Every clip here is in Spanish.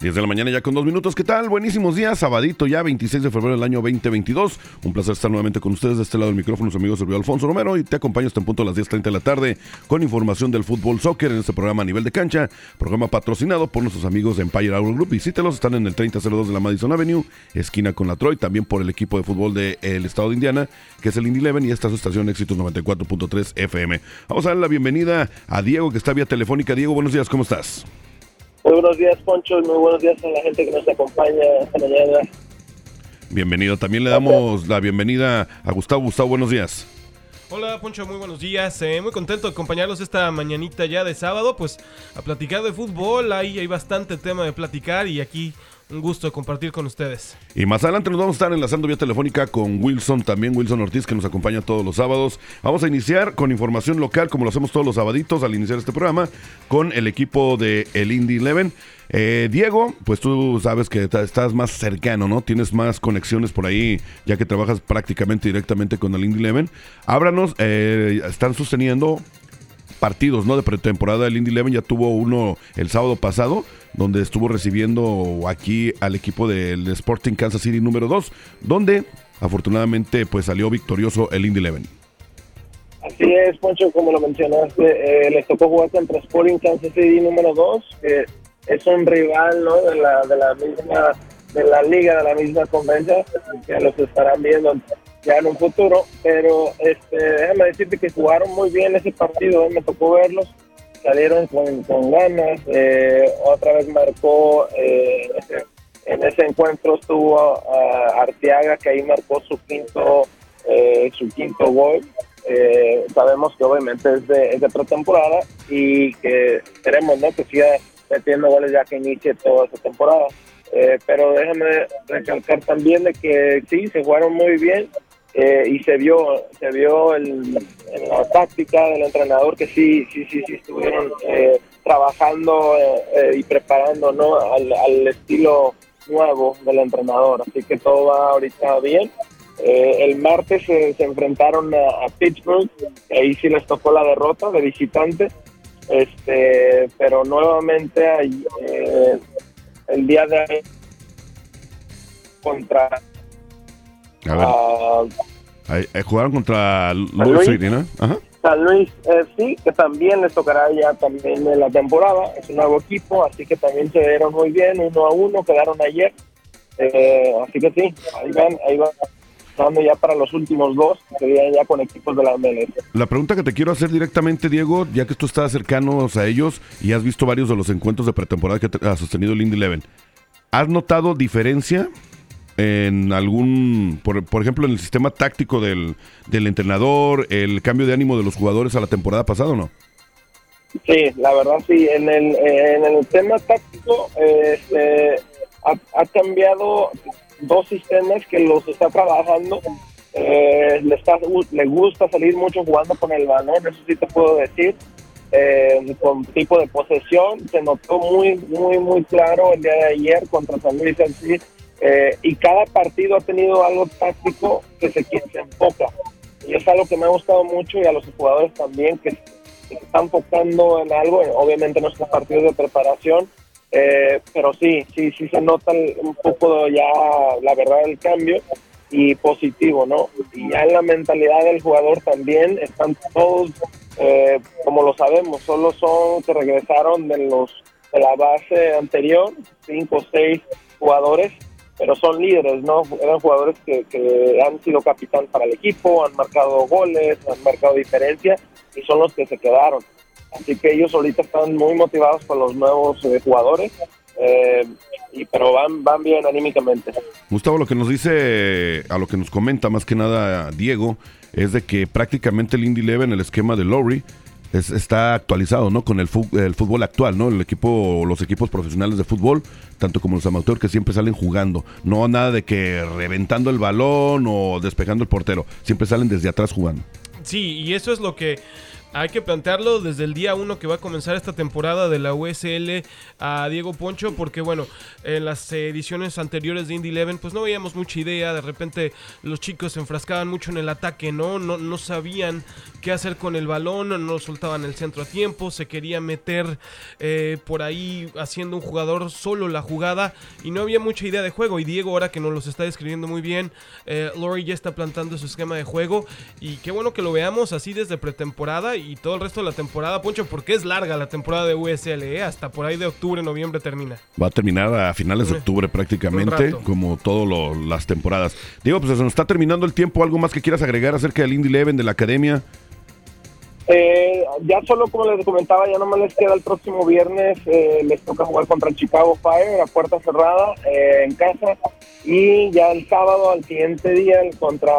10 de la mañana ya con dos minutos. ¿Qué tal? Buenísimos días. Sabadito ya, 26 de febrero del año 2022. Un placer estar nuevamente con ustedes de este lado del micrófono, su amigo Sergio Alfonso Romero. Y te acompaño hasta en punto a las 10.30 de la tarde con información del fútbol soccer en este programa a nivel de cancha. Programa patrocinado por nuestros amigos de Empire Auto Group. Visítelos, están en el 3002 de la Madison Avenue, esquina con la Troy. También por el equipo de fútbol del estado de Indiana, que es el Indy Eleven. Y esta es su estación Éxitos 94.3 FM. Vamos a dar la bienvenida a Diego, que está vía telefónica. Diego, buenos días, ¿cómo estás? Muy buenos días, Poncho, y muy buenos días a la gente que nos acompaña esta mañana. Bienvenido. También le damos la bienvenida a Gustavo. Gustavo, buenos días. Hola Poncho, muy buenos días. Eh, muy contento de acompañarlos esta mañanita ya de sábado, pues a platicar de fútbol. Ahí hay bastante tema de platicar y aquí un gusto compartir con ustedes. Y más adelante nos vamos a estar enlazando vía telefónica con Wilson, también Wilson Ortiz, que nos acompaña todos los sábados. Vamos a iniciar con información local, como lo hacemos todos los sabaditos al iniciar este programa, con el equipo de el Indy Eleven. Eh, Diego, pues tú sabes que estás más cercano, ¿no? Tienes más conexiones por ahí, ya que trabajas prácticamente directamente con el Indy Eleven. Ábranos, eh, están sosteniendo partidos, ¿no? De pretemporada. El Indy Eleven ya tuvo uno el sábado pasado donde estuvo recibiendo aquí al equipo del Sporting Kansas City número 2, donde afortunadamente pues salió victorioso el Indy Eleven. Así es, Poncho, como lo mencionaste, eh, les tocó jugar contra Sporting Kansas City número 2, que es un rival ¿no? de, la, de la misma de la liga, de la misma convención, que los estarán viendo ya en un futuro, pero este, déjame decirte que jugaron muy bien ese partido, ¿eh? me tocó verlos, salieron con, con ganas, eh, otra vez marcó, eh, en ese encuentro estuvo uh, Arteaga que ahí marcó su quinto, eh, su quinto gol. Eh, sabemos que obviamente es de, es de pretemporada y que esperemos ¿no? que siga metiendo goles ya que inicie toda esta temporada. Eh, pero déjame recalcar también de que sí, se jugaron muy bien eh, y se vio se vio el, en la táctica del entrenador que sí, sí, sí, sí estuvieron eh, trabajando eh, y preparando ¿no? al, al, estilo nuevo del entrenador. Así que todo va ahorita bien. el martes se, se enfrentaron a, a Pittsburgh, ahí sí les tocó la derrota de visitante este pero nuevamente eh, el día de hoy contra uh, ahí, ahí jugaron contra Louis City, ¿no? Ajá. San Luis eh, sí que también les tocará ya también en la temporada es un nuevo equipo así que también se dieron muy bien uno a uno quedaron ayer eh, así que sí ahí van ahí van ya para los últimos dos, serían ya con equipos de la MLS. La pregunta que te quiero hacer directamente, Diego, ya que tú estás cercano a ellos y has visto varios de los encuentros de pretemporada que ha sostenido el Indy Eleven, ¿has notado diferencia en algún, por, por ejemplo, en el sistema táctico del, del, entrenador, el cambio de ánimo de los jugadores a la temporada pasada o no? Sí, la verdad sí, en el, en el tema táctico eh, ha, ha cambiado dos sistemas que los está trabajando. Eh, le, está, le gusta salir mucho jugando con el balón, eso sí te puedo decir. Eh, con tipo de posesión, se notó muy, muy, muy claro el día de ayer contra San Luis así, eh, y cada partido ha tenido algo táctico que se, se enfoca. Y es algo que me ha gustado mucho y a los jugadores también que, se están enfocando en algo, obviamente no son partidos de preparación, eh, pero sí, sí, sí se nota un poco ya la verdad del cambio y positivo, ¿no? Y ya en la mentalidad del jugador también están todos, eh, como lo sabemos, solo son que regresaron de los de la base anterior, cinco o seis jugadores, pero son líderes, ¿no? Eran jugadores que, han sido capitán para el equipo, han marcado goles, han marcado diferencia y son los que se quedaron. Así que ellos ahorita están muy motivados con los nuevos eh, jugadores. Eh, y, pero van, van bien anímicamente. Gustavo, lo que nos dice, a lo que nos comenta más que nada Diego, es de que prácticamente el Indy Eleven, el esquema de Lowry, es, está actualizado, ¿no? Con el, fútbol actual, ¿no? El equipo, los equipos profesionales de fútbol, tanto como los amateurs que siempre salen jugando. No nada de que reventando el balón o despejando el portero. Siempre salen desde atrás jugando. Sí, y eso es lo que hay que plantearlo desde el día uno que va a comenzar esta temporada de la USL a Diego Poncho, porque bueno, en las ediciones anteriores de Indy Eleven, pues no veíamos mucha idea, de repente los chicos se enfrascaban mucho en el ataque, ¿no? No, no sabían qué hacer con el balón, no soltaban el centro a tiempo, se quería meter eh, por ahí haciendo un jugador solo la jugada y no había mucha idea de juego. Y Diego, ahora que nos los está describiendo muy bien, eh, Lori ya está plantando su esquema de juego y qué bueno que lo veamos así desde pretemporada y todo el resto de la temporada, Poncho, porque es larga la temporada de USL, ¿eh? hasta por ahí de octubre, noviembre termina. Va a terminar a finales de octubre prácticamente, como todas las temporadas. Diego, pues se nos está terminando el tiempo. ¿Algo más que quieras agregar acerca del Indy Eleven, de la academia? Eh, ya solo como les comentaba, ya no me les queda el próximo viernes, eh, les toca jugar contra el Chicago Fire a puerta cerrada eh, en casa y ya el sábado al siguiente día contra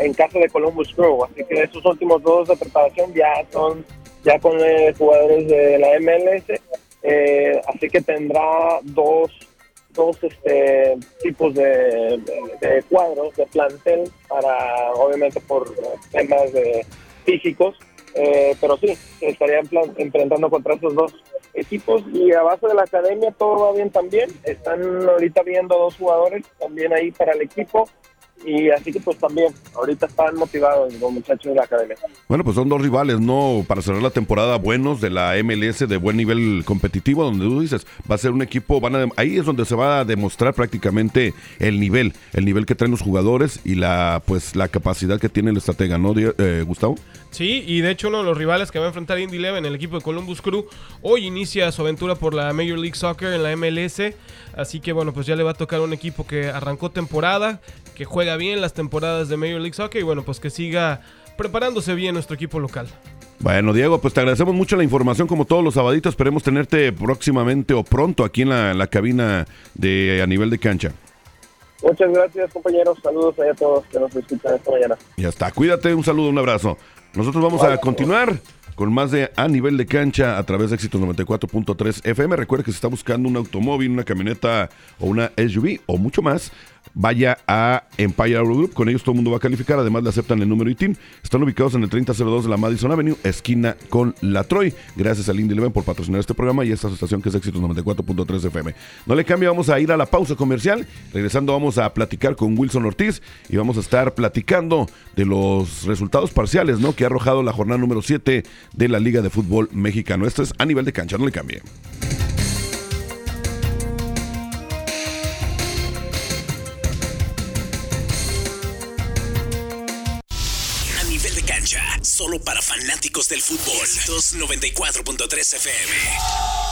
en casa de Columbus Crew, así que esos últimos dos de preparación ya son ya con jugadores de la MLS, así que tendrá dos dos este, tipos de, de cuadros de plantel para obviamente por temas de físicos eh, pero sí, estarían enfrentando contra esos dos equipos y a base de la academia todo va bien también. Están ahorita viendo dos jugadores también ahí para el equipo y así que pues también, ahorita están motivados los muchachos de la academia. Bueno, pues son dos rivales, ¿no? Para cerrar la temporada buenos de la MLS de buen nivel competitivo, donde tú dices, va a ser un equipo, van a, ahí es donde se va a demostrar prácticamente el nivel, el nivel que traen los jugadores y la pues la capacidad que tiene el estratega, ¿no, eh, Gustavo? Sí, y de hecho uno de los rivales que va a enfrentar Indy Eleven, el equipo de Columbus Crew, hoy inicia su aventura por la Major League Soccer en la MLS, así que bueno, pues ya le va a tocar un equipo que arrancó temporada, que juega bien las temporadas de Major League Soccer y bueno, pues que siga preparándose bien nuestro equipo local. Bueno, Diego, pues te agradecemos mucho la información como todos los sabaditos. Esperemos tenerte próximamente o pronto aquí en la, cabina de a nivel de cancha. Muchas gracias, compañeros. Saludos a todos que nos escuchan esta mañana. Ya está. Cuídate, un saludo, un abrazo. Nosotros vamos a continuar con más de a nivel de cancha a través de Éxitos 94.3 FM. Recuerda que si está buscando un automóvil, una camioneta o una SUV o mucho más, vaya a Empire Auto Group. Con ellos todo el mundo va a calificar. Además, le aceptan el número ITIN. Están ubicados en el 3002 de la Madison Avenue, esquina con la Troy. Gracias a Lindy Leven por patrocinar este programa y esta estación que es Éxitos 94.3 FM. No le cambie, vamos a ir a la pausa comercial. Regresando, vamos a platicar con Wilson Ortiz y vamos a estar platicando de los resultados parciales ¿no? que ha arrojado la jornada número 7 de la Liga de Fútbol Mexicano. Esto es a nivel de cancha. No le cambie. Solo para fanáticos del fútbol. 294.3 FM.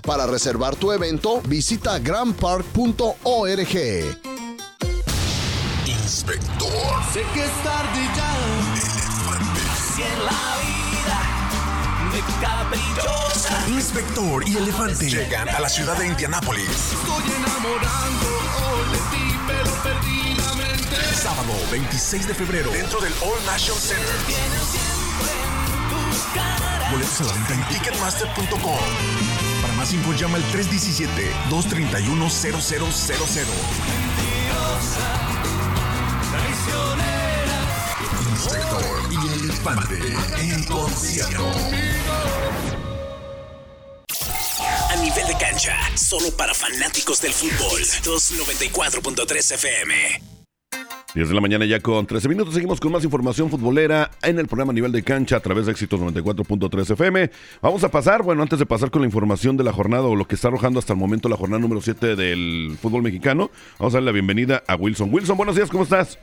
Para reservar tu evento, visita grandpark.org. Inspector. Sé que es tarde ya. En la vida. De caprichosa. Inspector y Elefante llegan a la ciudad de Indianápolis. Estoy enamorando hoy de ti, pero perdidamente. Sábado 26 de febrero dentro del All National Center. Tienes siempre en tus caras. Boletos a la venta en ticketmaster.com. Para más info llama al 317-231-0000. Inspector y Elefante en concierto. A nivel de cancha, solo para fanáticos del fútbol. 294.3 FM. 10 de la mañana ya con 13 minutos. Seguimos con más información futbolera en el programa Nivel de Cancha a través de Éxitos 94.3 FM. Vamos a pasar, bueno, antes de pasar con la información de la jornada o lo que está arrojando hasta el momento la jornada número 7 del fútbol mexicano, vamos a darle la bienvenida a Wilson. Wilson, buenos días, ¿cómo estás?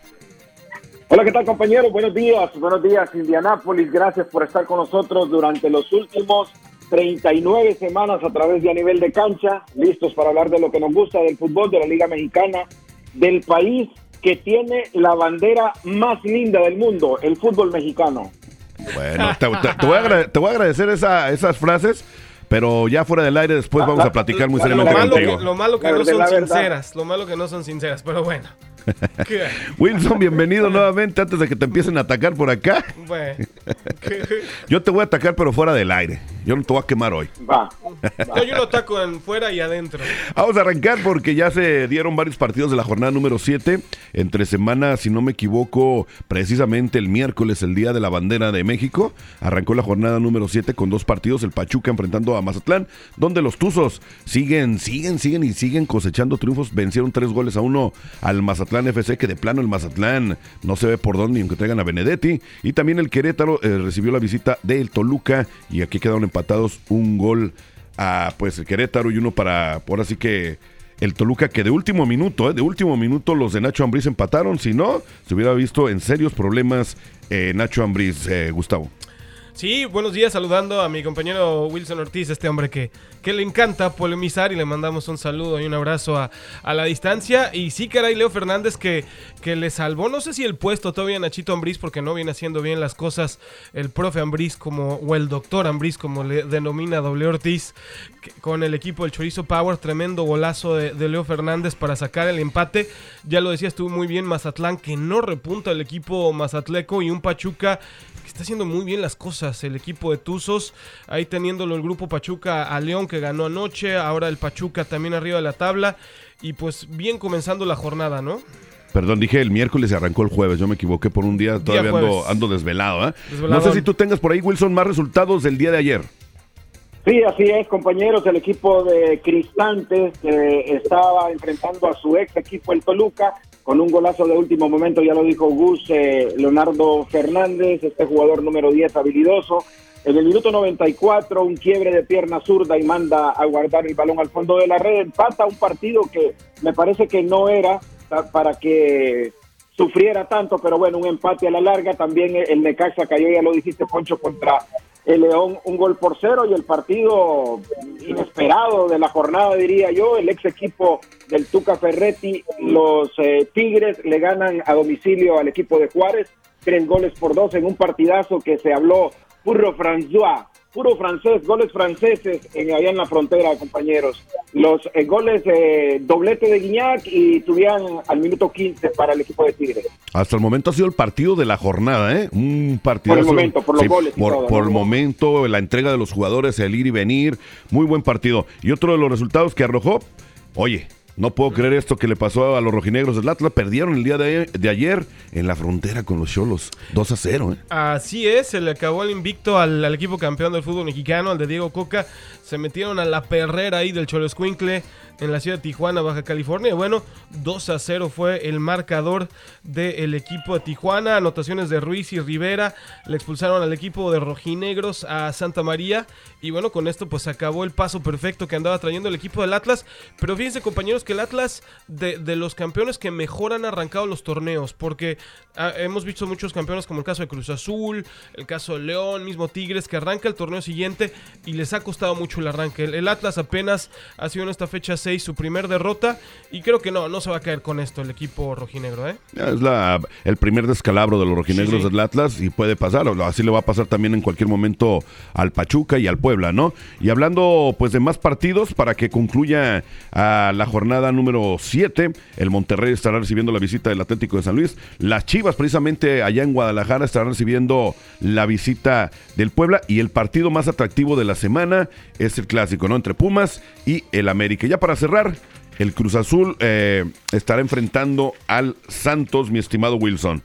Hola, ¿qué tal compañeros? Buenos días, buenos días Indianápolis, gracias por estar con nosotros durante los últimos 39 semanas a través de A Nivel de Cancha, listos para hablar de lo que nos gusta del fútbol, de la Liga Mexicana, del país que tiene la bandera más linda del mundo, el fútbol mexicano. Bueno, te, te- te voy, a agrade- te voy a agradecer esa- esas frases, pero ya fuera del aire después vamos a platicar muy Lo seriamente malo, contigo. que, lo malo que La no son sinceras, lo malo que no son sinceras, pero bueno. Wilson, bienvenido nuevamente antes de que te empiecen a atacar por acá. Yo te voy a atacar, pero fuera del aire. Yo no te voy a quemar hoy. Va. No, yo lo ataco en fuera y adentro. Vamos a arrancar porque ya se dieron varios partidos de la jornada número 7. Entre semana, si no me equivoco, precisamente el miércoles, el Día de la Bandera de México, arrancó la jornada número 7 con dos partidos. El Pachuca enfrentando a Mazatlán, donde los Tuzos siguen, siguen, siguen y siguen cosechando triunfos. Vencieron tres goles a uno al Mazatlán FC, que de plano el Mazatlán no se ve por dónde, aunque traigan a Benedetti. Y también el Querétaro eh, recibió la visita del Toluca y aquí quedaron empatados un gol a pues Querétaro y uno para, por así que el Toluca que de último minuto, eh, de último minuto los de Nacho Ambriz empataron, si no, se hubiera visto en serios problemas eh, Nacho Ambriz, eh, Gustavo. Sí, buenos días, saludando a mi compañero Wilson Ortiz, este hombre que, que le encanta polemizar y le mandamos un saludo y un abrazo a, a la distancia. Y sí, caray, Leo Fernández que, que le salvó, no sé si el puesto todavía a Nachito Ambriz, porque no viene haciendo bien las cosas el profe Ambriz como, o el doctor Ambriz, como le denomina W Ortiz, con el equipo del Chorizo Power, tremendo golazo de, de Leo Fernández para sacar el empate. Ya lo decía, estuvo muy bien Mazatlán, que no repunta el equipo mazatleco y un Pachuca que está haciendo muy bien las cosas. El equipo de Tuzos, ahí teniéndolo el grupo Pachuca a León que ganó anoche, ahora el Pachuca también arriba de la tabla y pues bien comenzando la jornada, ¿no? Perdón, dije el miércoles y arrancó el jueves, yo me equivoqué por un día, todavía ando, ando desvelado. ¿eh? No sé si tú tengas por ahí, Wilson, más resultados del día de ayer. Sí, así es, compañeros. El equipo de Cristantes eh, estaba enfrentando a su ex equipo, el Toluca, con un golazo de último momento, ya lo dijo Gus, eh, Leonardo Fernández, este jugador número 10 habilidoso. En el minuto 94, un quiebre de pierna zurda y manda a guardar el balón al fondo de la red. Empata un partido que me parece que no era pa- para que sufriera tanto, pero bueno, un empate a la larga. También el Necaxa cayó, ya lo dijiste, Poncho, contra el León, un gol por cero y el partido inesperado de la jornada, diría yo, el ex equipo del Tuca Ferretti, los eh, Tigres le ganan a domicilio al equipo de Juárez, tres goles por dos en un partidazo que se habló Purro François, puro francés, goles franceses en, allá en la frontera, compañeros. Los eh, goles de doblete de Guiñac y tuvieron al minuto 15 para el equipo de Tigres. Hasta el momento ha sido el partido de la jornada, ¿eh? Un partido. Por el momento, por los goles Por, todo, por ¿no? el momento, la entrega de los jugadores, el ir y venir. Muy buen partido. Y otro de los resultados que arrojó, oye. No puedo creer esto que le pasó a los rojinegros del Atlas. Perdieron el día de, de ayer en la frontera con los Cholos. 2 a 0, ¿eh? Así es, se le acabó el invicto al, al equipo campeón del fútbol mexicano, al de Diego Coca. Se metieron a la perrera ahí del Cholo Escuincle en la ciudad de Tijuana, Baja California. Bueno, 2 a 0 fue el marcador del equipo de Tijuana. Anotaciones de Ruiz y Rivera. Le expulsaron al equipo de rojinegros a Santa María. Y bueno, con esto pues acabó el paso perfecto que andaba trayendo el equipo del Atlas. Pero fíjense compañeros que el Atlas de, de los campeones que mejor han arrancado los torneos. Porque ah, hemos visto muchos campeones como el caso de Cruz Azul, el caso de León, mismo Tigres, que arranca el torneo siguiente y les ha costado mucho el arranque. El, el Atlas apenas ha sido en esta fecha 6 su primer derrota. Y creo que no, no se va a caer con esto el equipo rojinegro, ¿eh? Es la, el primer descalabro de los rojinegros Sí, sí. del Atlas y puede pasar, así le va a pasar también en cualquier momento al Pachuca y al Puebla, ¿no? Y hablando pues de más partidos para que concluya a la jornada número 7, el Monterrey estará recibiendo la visita del Atlético de San Luis, las Chivas precisamente allá en Guadalajara estarán recibiendo la visita del Puebla y el partido más atractivo de la semana es el clásico, ¿no? Entre Pumas y el América. Ya para cerrar, el Cruz Azul eh, estará enfrentando al Santos, mi estimado Wilson.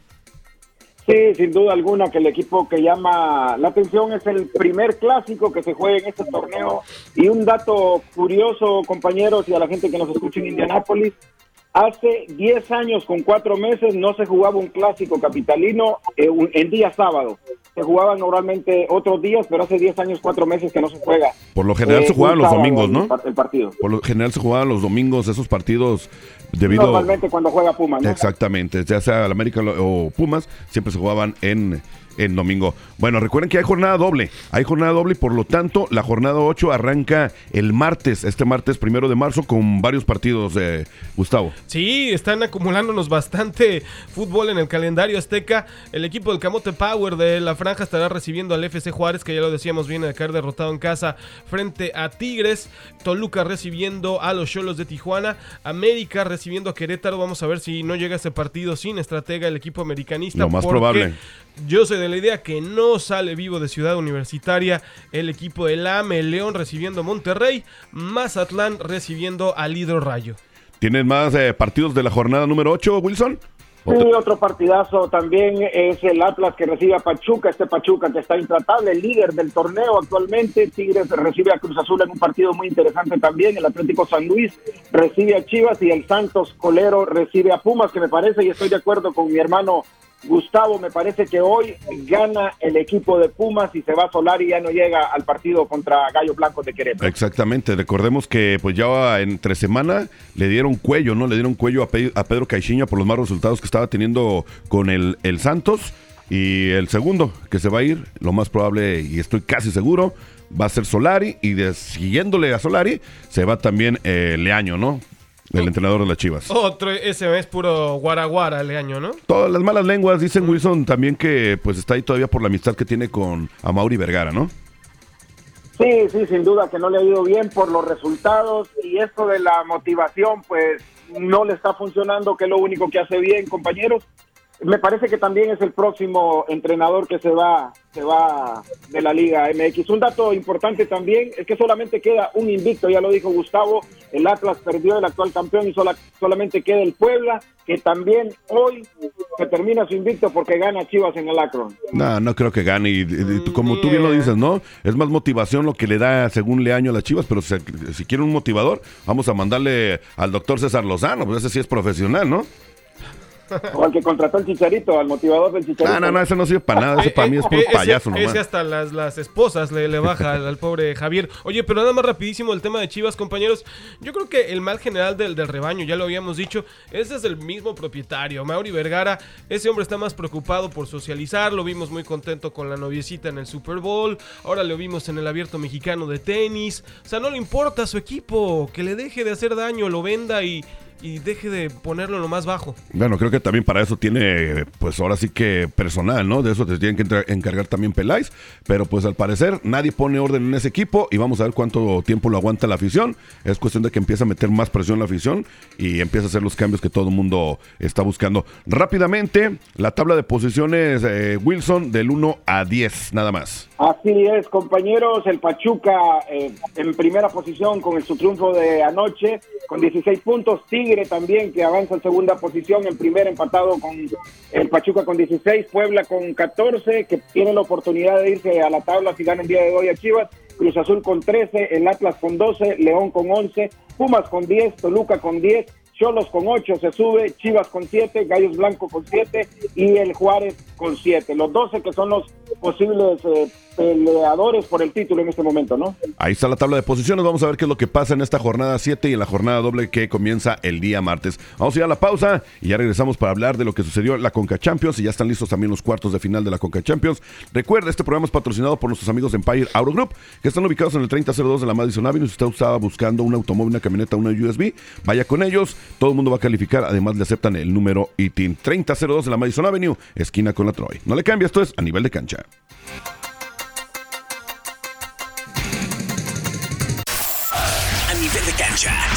Sí, sin duda alguna que el equipo que llama la atención es el primer clásico que se juega en este torneo. Y un dato curioso, compañeros, y a la gente que nos escucha en Indianápolis, hace 10 años con 4 meses no se jugaba un clásico capitalino eh, un- en día sábado. Se jugaban normalmente otros días, pero hace 10 años, 4 meses que no se juega. Por lo general eh, se jugaban los domingos, ¿no? El partido. Por lo general se jugaban los domingos esos partidos debido Normalmente cuando juega Puma, ¿no? Exactamente, ya sea el América o Pumas, siempre se jugaban en, en domingo. Bueno, recuerden que hay jornada doble, hay jornada doble y por lo tanto la jornada 8 arranca el martes, este martes primero de marzo con varios partidos, eh, Gustavo. Sí, están acumulándonos bastante fútbol en el calendario azteca. El equipo del Camote Power de la franja estará recibiendo al FC Juárez, que ya lo decíamos, viene de caer derrotado en casa frente a Tigres. Toluca recibiendo a los Cholos de Tijuana. América recibiendo a Querétaro. Vamos a ver si no llega ese partido sin estratega el equipo americanista. Lo más probable. Yo soy de la idea que no sale vivo de Ciudad Universitaria el equipo del AME León recibiendo a Monterrey, Mazatlán recibiendo al Hidro Rayo. ¿Tienes más eh, partidos de la jornada número 8, Wilson? ¿O Sí, otro partidazo también es el Atlas que recibe a Pachuca, este Pachuca que está intratable, el líder del torneo actualmente. Tigres recibe a Cruz Azul en un partido muy interesante también. El Atlético San Luis recibe a Chivas y el Santos Colero recibe a Pumas, que me parece, y estoy de acuerdo con mi hermano Gustavo, me parece que hoy gana el equipo de Pumas y se va a Solar y ya no llega al partido contra Gallo Blanco de Querétaro. Exactamente, recordemos que pues ya entre semana le dieron cuello, ¿no? Le dieron cuello a, Pe- a Pedro Caixinha por los malos resultados que estaba teniendo con el, el Santos. Y el segundo que se va a ir, lo más probable, y estoy casi seguro, va a ser Solari. Y siguiéndole a Solari, se va también eh, Leaño, ¿no? El entrenador de las Chivas. Otro, ese es puro guaraguara el año, ¿no? Todas las malas lenguas dicen Wilson también que pues está ahí todavía por la amistad que tiene con Amauri Vergara, ¿no? Sí, sí, sin duda que no le ha ido bien por los resultados y esto de la motivación, pues no le está funcionando, que es lo único que hace bien, compañeros. Me parece que también es el próximo entrenador que se va, se va de la Liga MX. Un dato importante también es que solamente queda un invicto, ya lo dijo Gustavo, el Atlas perdió el actual campeón y sola- solamente queda el Puebla, que también hoy se termina su invicto porque gana Chivas en el Akron. No, no creo que gane. Y, como tú bien lo dices, ¿no? Es más motivación lo que le da según Leaño a las Chivas, pero si, si quiere un motivador, vamos a mandarle al doctor César Lozano, pues ese sí es profesional, ¿no? O al que contrató el Chicharito, al motivador del Chicharito. No, no, no, ese no sirve para nada, ese para mí es puro Eh, ese- payaso ese nomás. hasta las, las esposas le, le baja al, al pobre Javier. Oye, pero nada más rapidísimo el tema de Chivas, compañeros. Yo creo que el mal general del, del rebaño, ya lo habíamos dicho, ese es el mismo propietario, Mauri Vergara. Ese hombre está más preocupado por socializar. Lo vimos muy contento con la noviecita en el Super Bowl. Ahora lo vimos en el abierto mexicano de tenis. O sea, no le importa a su equipo. Que le deje de hacer daño, lo venda y y deje de ponerlo lo más bajo. Bueno, creo que también para eso tiene, pues ahora sí que personal, ¿no? De eso te tienen que encargar también Peláez, pero pues al parecer nadie pone orden en ese equipo y vamos a ver cuánto tiempo lo aguanta la afición. Es cuestión de que empiece a meter más presión la afición y empiece a hacer los cambios que todo el mundo está buscando. Rápidamente, la tabla de posiciones, eh, Wilson, del 1 a 10, nada más. Así es, compañeros. El Pachuca eh, en primera posición con el, su triunfo de anoche, con 16 puntos. Tigre también, que avanza en segunda posición, en primer empatado con el Pachuca con 16. Puebla con 14, que tiene la oportunidad de irse a la tabla si gana el día de hoy a Chivas. Cruz Azul con 13, el Atlas con 12, León con 11, Pumas con 10, Toluca con 10. Cholos con 8 se sube, Chivas con 7, Gallos Blanco con 7 y el Juárez con 7. Los 12 que son los posibles eh, peleadores por el título en este momento, ¿no? Ahí está la tabla de posiciones. Vamos a ver qué es lo que pasa en esta jornada 7 y en la jornada doble que comienza el día martes. Vamos a ir a la pausa y ya regresamos para hablar de lo que sucedió en la Conca Champions y ya están listos también los cuartos de final de la Conca Champions. Recuerda, este programa es patrocinado por nuestros amigos Empire Auto Group, que están ubicados en el 3002 de la Madison Avenue. Si usted estaba buscando un automóvil, una camioneta, una USB, vaya con ellos. Todo el mundo va a calificar. Además, le aceptan el número ITIN 3002 de la Madison Avenue, esquina con la Troy. No le cambie, esto es a nivel de cancha. A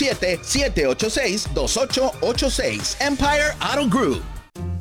317-786-2886. Empire Auto Group.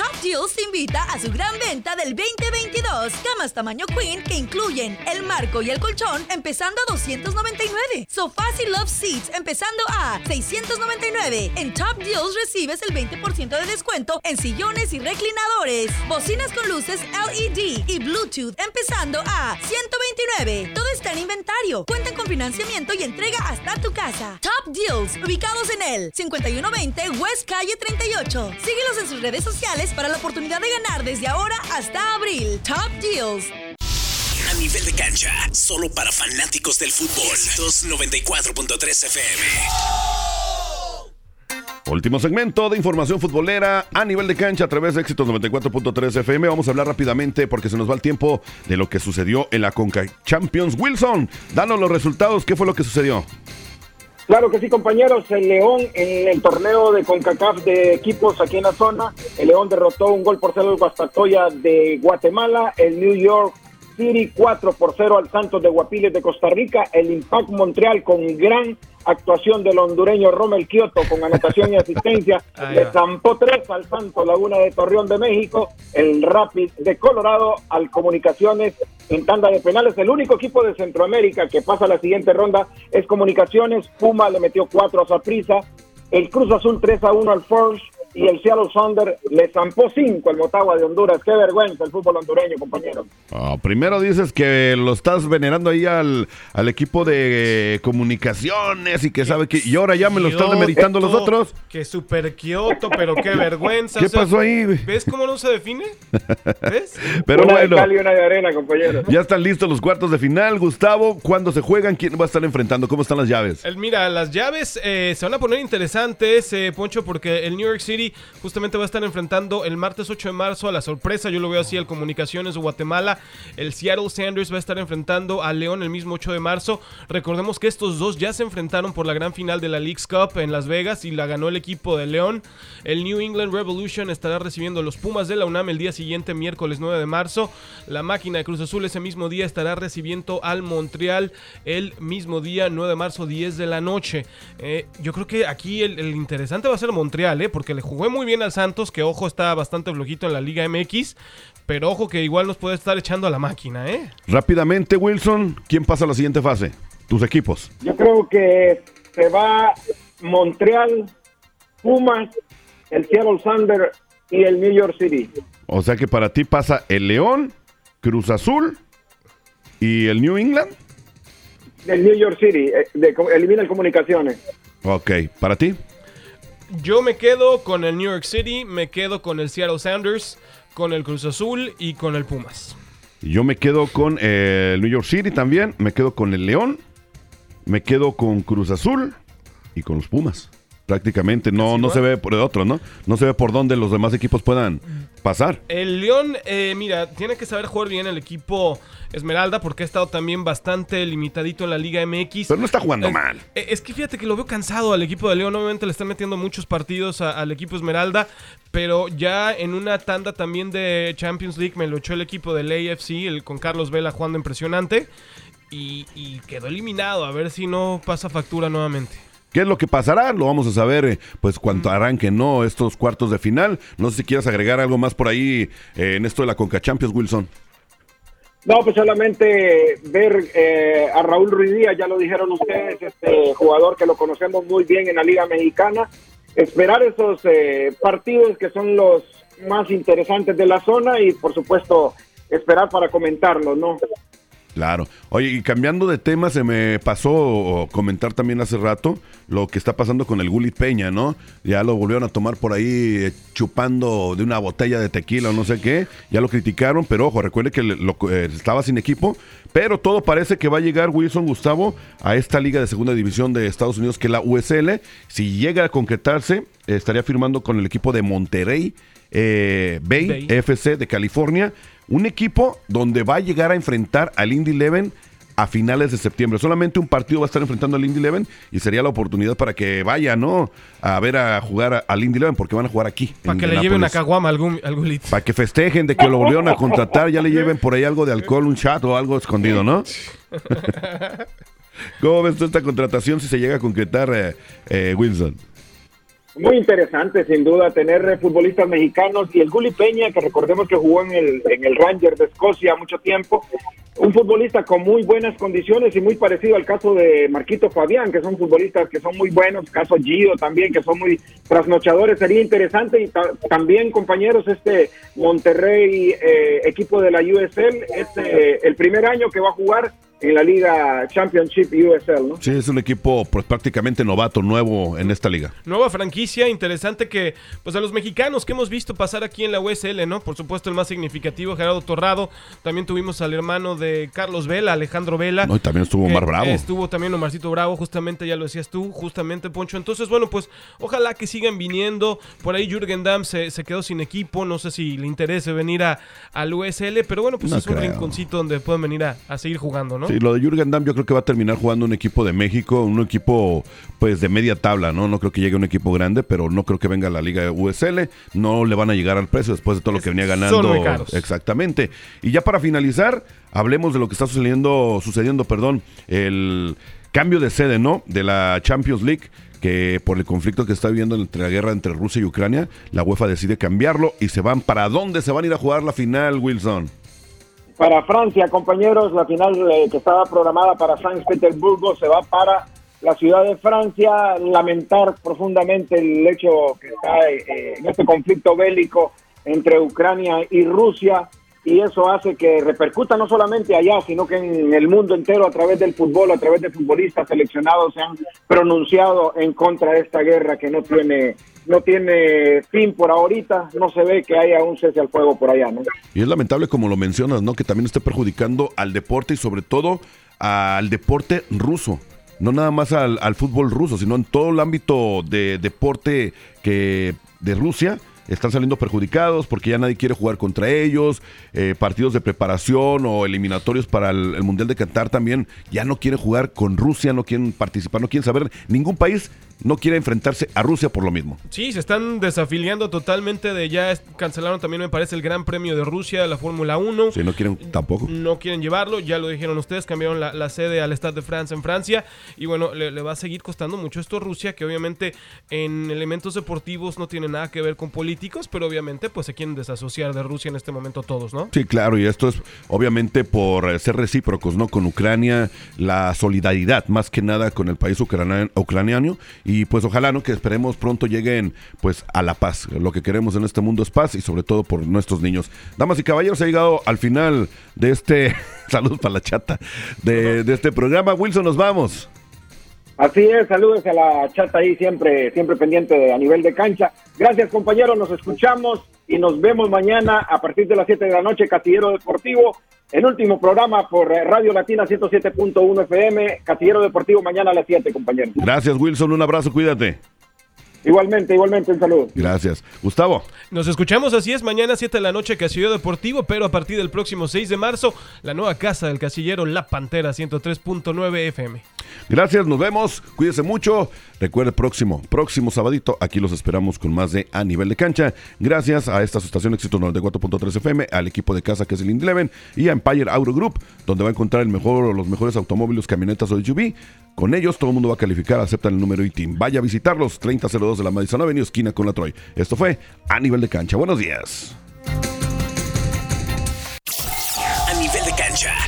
Top Deals te invita a su gran venta del 2022. Camas tamaño queen que incluyen el marco y el colchón empezando a 299. Sofás y love seats empezando a 699. En Top Deals recibes el 20% de descuento en sillones y reclinadores. Bocinas con luces LED y Bluetooth empezando a 129. Todo está en inventario. Cuentan con financiamiento y entrega hasta tu casa. Top Deals, ubicados en el 5120 West Calle 38. Síguelos en sus redes sociales para la oportunidad de ganar desde ahora hasta abril. Top Deals. A nivel de cancha, solo para fanáticos del fútbol. Éxitos 94.3 FM. Último segmento de información futbolera a nivel de cancha a través de éxitos 94.3 FM. Vamos a hablar rápidamente porque se nos va el tiempo de lo que sucedió en la Conca Champions. Wilson, danos los resultados. ¿Qué fue lo que sucedió? Claro que sí, compañeros. El León en el torneo de CONCACAF de equipos aquí en la zona. El León derrotó un gol por cero al Guastatoya de Guatemala. El New York City 4 por 0 al Santos de Guapiles de Costa Rica. El Impact Montreal con gran actuación del hondureño Romel Kioto con anotación y asistencia. Le zampó 3 al Santos Laguna de Torreón de México. El Rapid de Colorado al Comunicaciones en tanda de penales. El único equipo de Centroamérica que pasa a la siguiente ronda es Comunicaciones. Puma le metió 4 a Saprissa. El Cruz Azul 3 a 1 al Forge y el Seattle Saunders le zampó 5 al Motagua de Honduras. Qué vergüenza el fútbol hondureño, compañero. Primero dices que lo estás venerando ahí al, al equipo de comunicaciones y que sabe que... Y ahora ya me lo están demeritando los otros. Que super Kioto, pero qué vergüenza. ¿Qué O sea, pasó ahí? ¿Ves cómo no se define? ¿Ves? Pero una bueno, de cal y una de arena, compañero. ya están listos los cuartos de final. Gustavo, ¿cuándo se juegan? ¿Quién va a estar enfrentando? ¿Cómo están las llaves? El- mira, las llaves eh, se van a poner interesantes, eh, Poncho, porque el New York City justamente va a estar enfrentando el martes 8 de marzo a la sorpresa, yo lo veo así, el Comunicaciones de Guatemala. El Seattle Sanders va a estar enfrentando a León el mismo 8 de marzo. Recordemos que estos dos ya se enfrentaron por la gran final de la League's Cup en Las Vegas y la ganó el equipo de León. El New England Revolution estará recibiendo los Pumas de la UNAM el día siguiente, miércoles 9 de marzo. La máquina de Cruz Azul ese mismo día estará recibiendo al Montreal el mismo día, 9 de marzo, 10 de la noche. Eh, yo creo que aquí el, el interesante va a ser Montreal, eh, porque le jugué muy bien al Santos, que ojo está bastante flojito en la Liga MX. Pero ojo que igual nos puede estar echando a la máquina, ¿eh? Rápidamente, Wilson, ¿quién pasa a la siguiente fase? Tus equipos. Yo creo que se va Montreal, Pumas, el Seattle Sander y el New York City. O sea que para ti pasa el León, Cruz Azul y el New England. El New York City, eh, de- elimina el comunicaciones. Ok, ¿para ti? Yo me quedo con el New York City, me quedo con el Seattle Sounders, con el Cruz Azul y con el Pumas. Yo me quedo con eh, el New York City también, me quedo con el León, me quedo con Cruz Azul y con los Pumas. Prácticamente no, no se ve por el otro, ¿no? No se ve por dónde los demás equipos puedan pasar. El León, eh, mira, tiene que saber jugar bien el equipo Esmeralda porque ha estado también bastante limitadito en la Liga MX. Pero no está jugando Es- mal. eh, Es que fíjate que lo veo cansado al equipo de León. Obviamente le están metiendo muchos partidos a- al equipo Esmeralda, pero ya en una tanda también de Champions League me lo echó el equipo del AFC, el, con Carlos Vela jugando impresionante. Y, y quedó eliminado. A ver si no pasa factura nuevamente. ¿Qué es lo que pasará? Lo vamos a saber eh, pues cuando arranquen ¿no? estos cuartos de final. No sé si quieras agregar algo más por ahí eh, en esto de la Conca Champions, Wilson. No, pues solamente ver eh, a Raúl Ruiz Díaz, ya lo dijeron ustedes, este jugador que lo conocemos muy bien en la Liga Mexicana. Esperar esos eh, partidos que son los más interesantes de la zona y, por supuesto, esperar para comentarlos, ¿no? Claro. Oye, y cambiando de tema, se me pasó comentar también hace rato lo que está pasando con el Gulit Peña, ¿no? Ya lo volvieron a tomar por ahí eh, chupando de una botella de tequila o no sé qué. Ya lo criticaron, pero ojo, recuerde que lo- eh, estaba sin equipo. Pero todo parece que va a llegar Wilson Gustavo a esta liga de segunda división de Estados Unidos, que es la USL. Si llega a concretarse, estaría firmando con el equipo de Monterrey eh, Bay, Bay. FC de California. Un equipo donde va a llegar a enfrentar al Indy Eleven a finales de septiembre. Solamente un partido va a estar enfrentando al Indy Eleven y sería la oportunidad para que vaya, ¿no? A ver a jugar al Indy Eleven porque van a jugar aquí. Para que le lleven a Caguama al, Gum- al Gulit. Para que festejen de que lo volvieron a contratar, ya le lleven por ahí algo de alcohol, un chat o algo escondido, ¿no? ¿Cómo ves tú esta contratación si se llega a concretar, eh, eh, Wilson? Muy interesante, sin duda, tener futbolistas mexicanos y el Guli Peña, que recordemos que jugó en el, en el Ranger de Escocia mucho tiempo, un futbolista con muy buenas condiciones y muy parecido al caso de Marquito Fabián, que son futbolistas que son muy buenos, caso Gio también, que son muy trasnochadores, sería interesante y ta- también, compañeros, este Monterrey, eh, equipo de la USL, es eh, el primer año que va a jugar en la Liga Championship USL, ¿no? Sí, es un equipo pues, prácticamente novato, nuevo en esta liga. Nueva franquicia, interesante que, pues a los mexicanos que hemos visto pasar aquí en la USL, ¿no? Por supuesto, el más significativo, Gerardo Torrado. También tuvimos al hermano de Carlos Vela, Alejandro Vela. No, y también estuvo Omar Bravo. Estuvo también Omarcito Bravo, justamente, ya lo decías tú, justamente, Poncho. Entonces, bueno, pues ojalá que sigan viniendo. Por ahí Jürgen Damm se, se quedó sin equipo, no sé si le interese venir a, al USL, pero bueno, pues No es un rinconcito donde pueden venir a, a seguir jugando, ¿no? Sí, lo de Jürgen Damm yo creo que va a terminar jugando un equipo de México, un equipo pues de media tabla, ¿no? No creo que llegue un equipo grande, pero no creo que venga a la Liga USL, no le van a llegar al precio después de todo lo que venía ganando. muy caros. Exactamente. Y ya para finalizar, hablemos de lo que está sucediendo, sucediendo, perdón, el cambio de sede, ¿no? De la Champions League que por el conflicto que está viviendo entre la guerra entre Rusia y Ucrania, la UEFA decide cambiarlo y se van para dónde se van a ir a jugar la final, Wilson. Para Francia, compañeros, la final eh, que estaba programada para San Petersburgo se va para la ciudad de Francia. Lamentar profundamente el hecho que está eh, en este conflicto bélico entre Ucrania y Rusia. Y eso hace que repercuta no solamente allá, sino que en el mundo entero a través del fútbol, a través de futbolistas seleccionados se han pronunciado en contra de esta guerra que no tiene no tiene fin por ahorita, no se ve que haya un cese al fuego por allá, ¿no? Y es lamentable, como lo mencionas, ¿no? Que también esté perjudicando al deporte y sobre todo al deporte ruso. No nada más al, al fútbol ruso, sino en todo el ámbito de deporte que de Rusia están saliendo perjudicados porque ya nadie quiere jugar contra ellos, eh, partidos de preparación o eliminatorios para el, el Mundial de Qatar también ya no quieren jugar con Rusia, no quieren participar, no quieren saber, ningún país no quiere enfrentarse a Rusia por lo mismo. Sí, se están desafiliando totalmente de ya cancelaron también me parece el Gran Premio de Rusia, la Fórmula 1. Si no quieren tampoco. No quieren llevarlo, ya lo dijeron ustedes, cambiaron la, la sede al Stade de France en Francia y bueno, le, le va a seguir costando mucho esto a Rusia, que obviamente en elementos deportivos no tiene nada que ver con políticos, pero obviamente pues se quieren desasociar de Rusia en este momento todos, ¿no? Sí, claro, y esto es obviamente por eh, ser recíprocos, ¿no? Con Ucrania, la solidaridad más que nada con el país ucrania- ucraniano y pues ojalá, ¿no? Que esperemos pronto lleguen pues a la paz. Lo que queremos en este mundo es paz y sobre todo por nuestros niños. Damas y caballeros, ha llegado al final de este, saludos para la chata, de, de este programa. Wilson, nos vamos. Así es, saludos a la chata ahí siempre, siempre pendiente a nivel de cancha. Gracias compañeros, nos escuchamos y nos vemos mañana a partir de las 7 de la noche, Castillero Deportivo, el último programa por eh, Radio Latina 107.1 FM, Castillero Deportivo mañana a las 7, compañeros. Gracias, Wilson, un abrazo, cuídate. Igualmente, igualmente, un saludo. Gracias. Gustavo. Nos escuchamos así es mañana 7 de la noche Casillero Deportivo, pero a partir del próximo 6 de marzo, la nueva casa del casillero La Pantera 103.9 FM. Gracias, nos vemos. Cuídese mucho. Recuerde, próximo, próximo sabadito, aquí los esperamos con más de A Nivel de Cancha. Gracias a esta estación Éxito 94.3 FM, al equipo de casa que es el Indeleven y a Empire Auto Group, donde va a encontrar el mejor, los mejores automóviles, camionetas o SUV. Con ellos todo el mundo va a calificar, aceptan el número ITIM. Vaya a visitarlos, 3002 de la Madison Avenue, esquina con la Troy. Esto fue A Nivel de Cancha. Buenos días.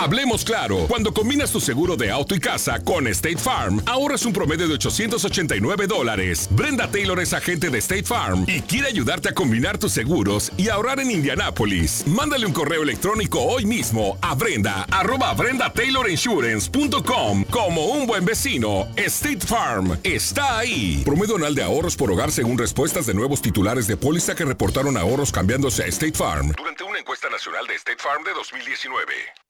Hablemos claro, cuando combinas tu seguro de auto y casa con State Farm, ahorras un promedio de 889 dólares. Brenda Taylor es agente de State Farm y quiere ayudarte a combinar tus seguros y ahorrar en Indianápolis. Mándale un correo electrónico hoy mismo a brenda arroba brendataylorinsurance.com como un buen vecino. State Farm está ahí. Promedio anual de ahorros por hogar según respuestas de nuevos titulares de póliza que reportaron ahorros cambiándose a State Farm durante una encuesta nacional de State Farm de 2019.